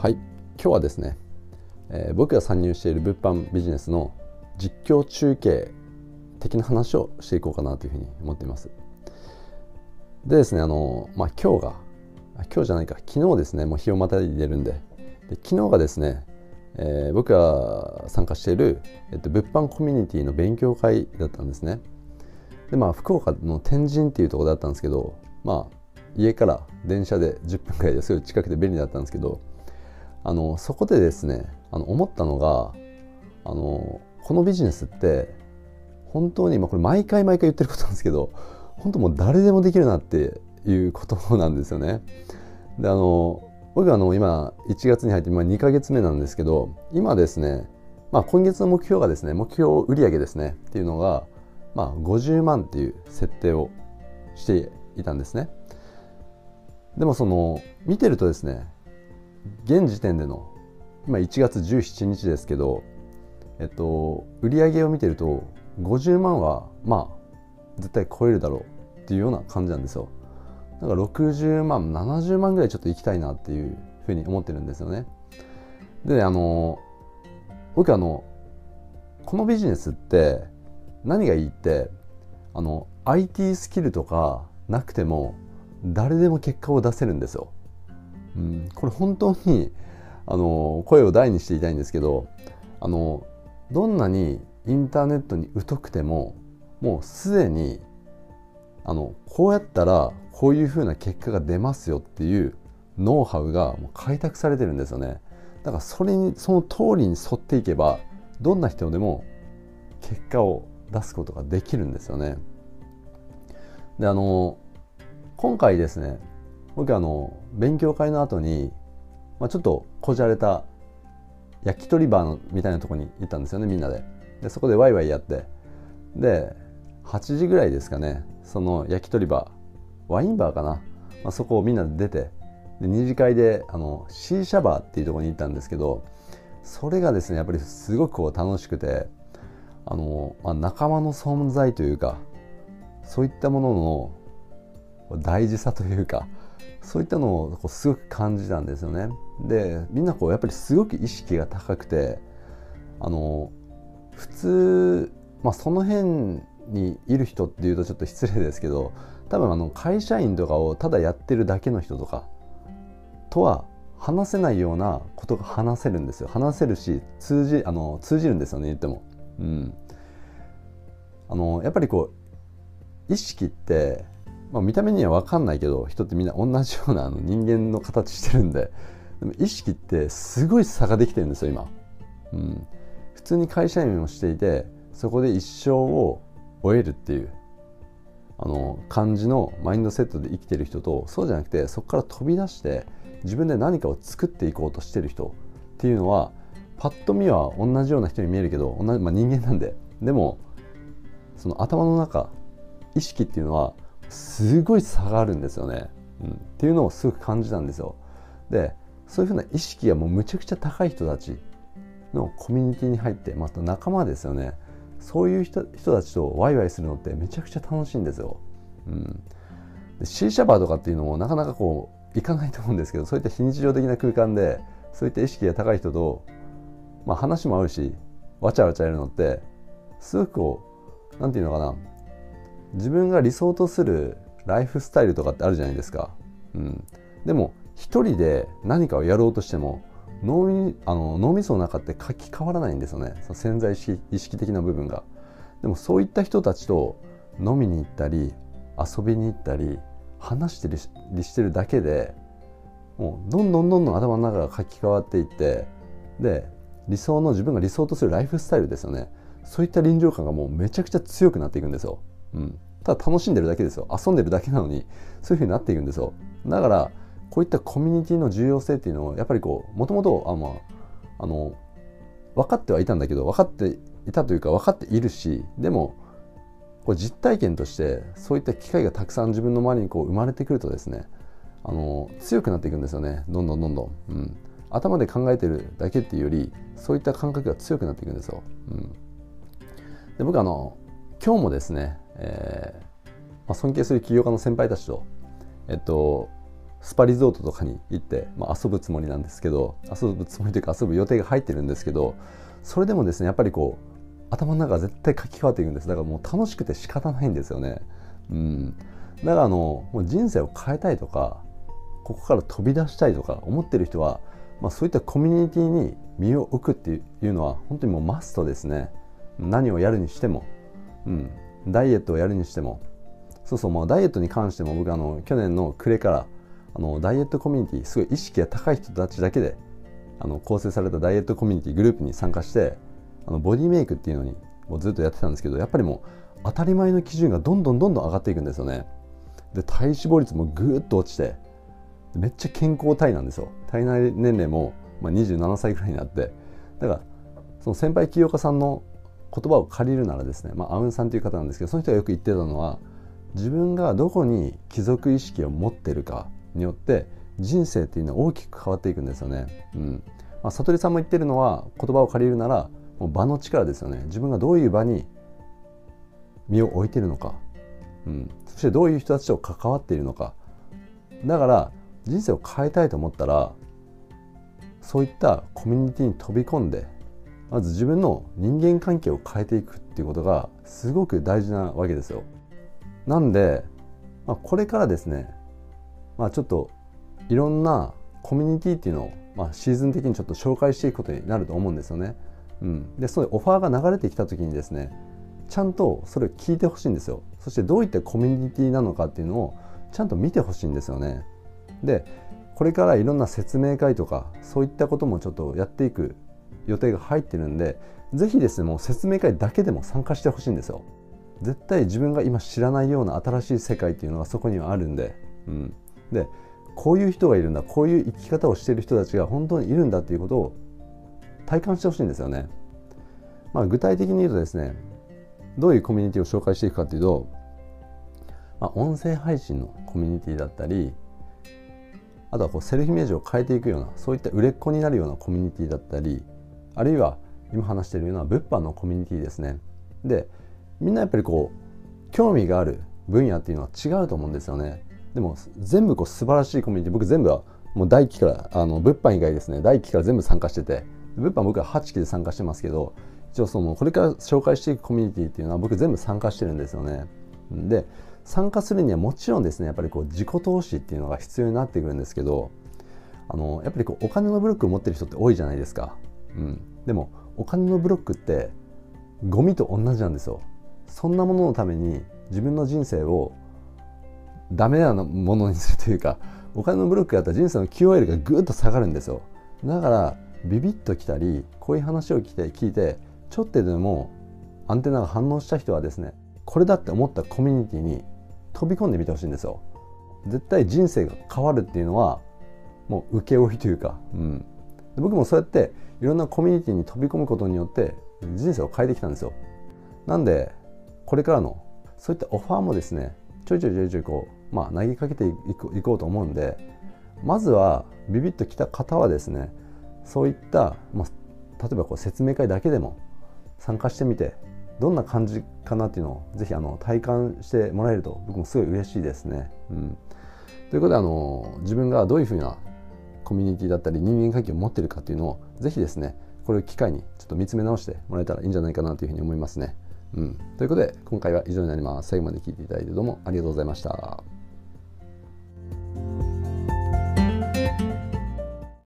はい。今日はですね、えー、僕が参入している物販ビジネスの実況中継的な話をしていこうかなというふうに思っています。でですねあのまあ今日が今日じゃないか。昨日ですねもう日をまたいでるんで。で昨日がですね、えー、僕が参加している、えっと、物販コミュニティの勉強会だったんですね。でまあ福岡の天神っていうところだったんですけどまあ家から電車で10分くらいですごい近くて便利だったんですけどあのそこでですねあの思ったのがあのこのビジネスって本当に、まあ、これ毎回毎回言ってることなんですけど本当もう誰でもできるなっていうことなんですよね。であの僕はあの今1月に入って今2ヶ月目なんですけど今ですね、まあ、今月の目標がですね目標売上ですねっていうのが、まあ、50万っていう設定をしていたんですね。でもその見てるとですね現時点での今1月17日ですけどえっと売上を見てると50万はまあ絶対超えるだろうっていうような感じなんですよだから60万70万ぐらいちょっと行きたいなっていうふうに思ってるんですよねであの僕あのこのビジネスって何がいいってあの IT スキルとかなくても誰でも結果を出せるんですよ。うん、これ本当にあの声を大にしていたいんですけどあのどんなにインターネットに疎くてももうすでにあのこうやったらこういうふうな結果が出ますよっていうノウハウがもう開拓されてるんですよね。だからそれにその通りに沿っていけばどんな人でも結果を出すことができるんですよね。であの今回ですね僕あの勉強会の後に、まあ、ちょっとこじゃれた焼き鳥バーのみたいなとこに行ったんですよねみんなで。でそこでワイワイやって。で8時ぐらいですかねその焼き鳥バーワインバーかな、まあ、そこをみんなで出てで二次会であのシーシャバーっていうとこに行ったんですけどそれがですねやっぱりすごくこう楽しくてあの、まあ、仲間の存在というかそういったものの大事さというかそういったのをこうすごく感じたんですよね。でみんなこうやっぱりすごく意識が高くてあの普通、まあ、その辺にいる人っていうとちょっと失礼ですけど多分あの会社員とかをただやってるだけの人とかとは話せないようなことが話せるんですよ話せるし通じあの通じるんですよね言っても。うん、あのやっぱりこう意識ってまあ、見た目には分かんないけど人ってみんな同じようなあの人間の形してるんででも意識ってすごい差ができてるんですよ今、うん、普通に会社員をしていてそこで一生を終えるっていうあの感じのマインドセットで生きてる人とそうじゃなくてそこから飛び出して自分で何かを作っていこうとしてる人っていうのはパッと見は同じような人に見えるけど同じ、まあ、人間なんで。でもその頭の中意識っていうのはすごい差があるんですよね、うん、っていうのをすごく感じたんですよ。でそういうふうな意識がもうむちゃくちゃ高い人たちのコミュニティに入ってまた仲間ですよね。そういう人人たちとワイワイするのってめちゃくちゃ楽しいんですよ、うん、で C シャバーとかっていうのもなかなかこう行かないと思うんですけどそういった非日常的な空間でそういった意識が高い人と、まあ、話も合うしわちゃわちゃやるのってすごくこう何て言うのかな自分が理想とするライフスタイルとかってあるじゃないですか。うん、でも一人で何かをやろうとしても脳みあの脳みその中って書き換わらないんですよねその潜在意識的な部分が。でもそういった人たちと飲みに行ったり遊びに行ったり話してりしてるだけでもうどんどんどんどん頭の中が書き換わっていってで理想の自分が理想とするライフスタイルですよねそういった臨場感がもうめちゃくちゃ強くなっていくんですよ。うん、ただ楽しんでるだけですよ。遊んでるだけなのにそういうふうになっていくんですよ。だからこういったコミュニティの重要性っていうのをやっぱりこうもともとあのあの分かってはいたんだけど分かっていたというか分かっているしでもこう実体験としてそういった機会がたくさん自分の周りにこう生まれてくるとですねあの強くなっていくんですよね。どんどんどんどん、うん、頭で考えてるだけっていうよりそういった感覚が強くなっていくんですよ、うん、で僕あの今日もですね、えーまあ、尊敬する起業家の先輩たちと、えっと、スパリゾートとかに行って、まあ、遊ぶつもりなんですけど遊ぶつもりというか遊ぶ予定が入ってるんですけどそれでもですねやっぱりこう頭の中絶対書き換わっていくんです。だからもう楽しくて仕方ないんですよね。うん。だからあのもう人生を変えたいとかここから飛び出したいとか思ってる人は、まあ、そういったコミュニティに身を置くっていうのは本当にもうマストですね。何をやるにしても、うん、ダイエットをやるにしてもそうそうもうダイエットに関しても僕あの去年の暮れからあのダイエットコミュニティすごい意識が高い人たちだけであの構成されたダイエットコミュニティグループに参加してあのボディメイクっていうのにもうずっとやってたんですけどやっぱりもう当たり前の基準がどんどんどんどん上がっていくんですよね。で体脂肪率もぐーっと落ちてめっちゃ健康体なんですよ。体内年齢も、まあ、27歳ぐらいになって。だからその先輩起業家さんの言葉を借りるならですね、まあ、アウンさんという方なんですけどその人がよく言ってたのは自分がどこに貴族意識を持ってるかによって人生っていうのは大きく変わっていくんですよね。うん。まあ、悟りさんも言ってるのは言葉を借りるならもう場の力ですよね。自分がどういう場に身を置いてるのか、うん、そしてどういう人たちと関わっているのか。だから人生を変えたいと思ったらそういったコミュニティに飛び込んでまず自分の人間関係を変えていくっていうことがすごく大事なわけですよ。なんで、まあ、これからですね、まあ、ちょっといろんなコミュニティっていうのを、まあ、シーズン的にちょっと紹介していくことになると思うんですよね。うん、でそういうオファーが流れてきた時にですねちゃんとそれを聞いてほしいんですよ。そしてどういったコミュニティなのかっていうのをちゃんと見てほしいんですよね。でこれからいろんな説明会とかそういったこともちょっとやっていく予定が入ってるんで是非ですねもう説明会だけでも参加してほしいんですよ。絶対自分が今知らないような新しい世界っていうのがそこにはあるんで、うん、でこういう人がいるんだこういう生き方をしている人たちが本当にいるんだっていうことを体感してほしいんですよね。まあ、具体的に言うとですねどういうコミュニティを紹介していくかというと、まあ、音声配信のコミュニティだったりあとはこうセルフイメージを変えていくようなそういった売れっ子になるようなコミュニティだったりあるいは今話しているような物販のコミュニティですね。でみんなやっぱりこう興味がある分野っていうのは違うと思うんですよね。でも全部こう素晴らしいコミュニティ僕全部はもう第1期からあの物販以外ですね。第1期から全部参加してて。物販僕は8期で参加してますけど一応そのこれから紹介していくコミュニティっていうのは僕全部参加してるんですよね。で参加するにはもちろんですねやっぱりこう自己投資っていうのが必要になってくるんですけどあのやっぱりこうお金のブロックを持ってる人って多いじゃないですか、うん、でもお金のブロックってゴミと同じなんですよ。そんなもののために自分の人生をダメなものにするというかお金のブロックやったら人生の QOL がぐっと下がるんですよ。だからビビッときたりこういう話を聞いて聞いてちょっとでもアンテナが反応した人はですねこれだって思ったコミュニティに飛び込んでみてほしいんですよ。絶対人生が変わるっていうのはもう請負というか、うん、僕もそうやっていろんなコミュニティに飛び込むことによって人生を変えてきたんですよなんでこれからのそういったオファーもですねちょいちょいちょいちょいこう、まあ、投げかけていこうと思うんでまずはビビッときた方はですねそういった、まあ、例えばこう説明会だけでも参加してみてどんな感じかなっていうのをぜひあの体感してもらえると僕もすごい嬉しいですね。うん、ということであの自分がどういうふうなコミュニティだったり人間関係を持ってるかっていうのを是非ですねこれを機会にちょっと見つめ直してもらえたらいいんじゃないかなというふうに思いますね。うん、ということで今回は以上になります。最後まで聞いていただいてどうもありがとうございました。